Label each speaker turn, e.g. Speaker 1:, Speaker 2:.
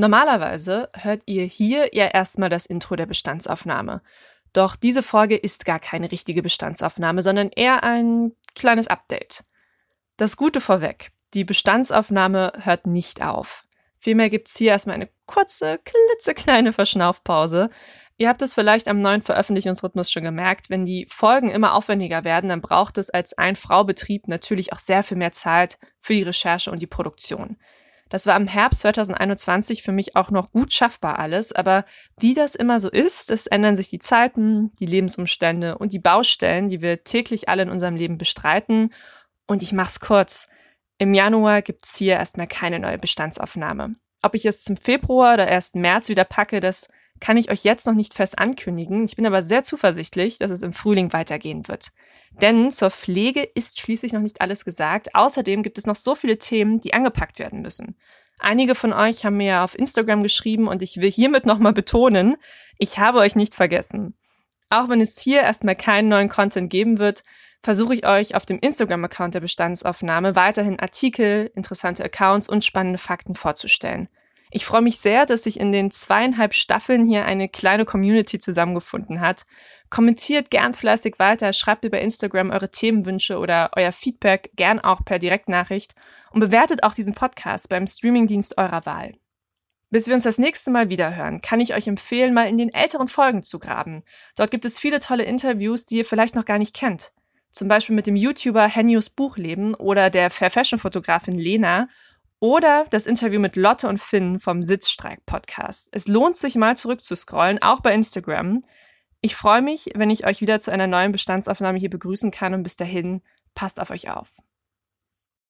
Speaker 1: Normalerweise hört ihr hier ja erstmal das Intro der Bestandsaufnahme. Doch diese Folge ist gar keine richtige Bestandsaufnahme, sondern eher ein kleines Update. Das Gute vorweg. Die Bestandsaufnahme hört nicht auf. Vielmehr gibt's hier erstmal eine kurze, klitzekleine Verschnaufpause. Ihr habt es vielleicht am neuen Veröffentlichungsrhythmus schon gemerkt, wenn die Folgen immer aufwendiger werden, dann braucht es als Ein-Frau-Betrieb natürlich auch sehr viel mehr Zeit für die Recherche und die Produktion. Das war im Herbst 2021 für mich auch noch gut schaffbar alles, aber wie das immer so ist, es ändern sich die Zeiten, die Lebensumstände und die Baustellen, die wir täglich alle in unserem Leben bestreiten. Und ich mach's kurz. Im Januar gibt's hier erstmal keine neue Bestandsaufnahme. Ob ich es zum Februar oder erst März wieder packe, das kann ich euch jetzt noch nicht fest ankündigen. Ich bin aber sehr zuversichtlich, dass es im Frühling weitergehen wird. Denn zur Pflege ist schließlich noch nicht alles gesagt. Außerdem gibt es noch so viele Themen, die angepackt werden müssen. Einige von euch haben mir auf Instagram geschrieben und ich will hiermit nochmal betonen, ich habe euch nicht vergessen. Auch wenn es hier erstmal keinen neuen Content geben wird, versuche ich euch auf dem Instagram-Account der Bestandsaufnahme weiterhin Artikel, interessante Accounts und spannende Fakten vorzustellen. Ich freue mich sehr, dass sich in den zweieinhalb Staffeln hier eine kleine Community zusammengefunden hat. Kommentiert gern fleißig weiter, schreibt über Instagram eure Themenwünsche oder euer Feedback gern auch per Direktnachricht und bewertet auch diesen Podcast beim Streamingdienst eurer Wahl. Bis wir uns das nächste Mal wiederhören, kann ich euch empfehlen, mal in den älteren Folgen zu graben. Dort gibt es viele tolle Interviews, die ihr vielleicht noch gar nicht kennt. Zum Beispiel mit dem YouTuber Henius Buchleben oder der Fair Fashion Fotografin Lena oder das Interview mit Lotte und Finn vom Sitzstreik Podcast. Es lohnt sich mal zurückzuscrollen, auch bei Instagram. Ich freue mich, wenn ich euch wieder zu einer neuen Bestandsaufnahme hier begrüßen kann und bis dahin passt auf euch auf.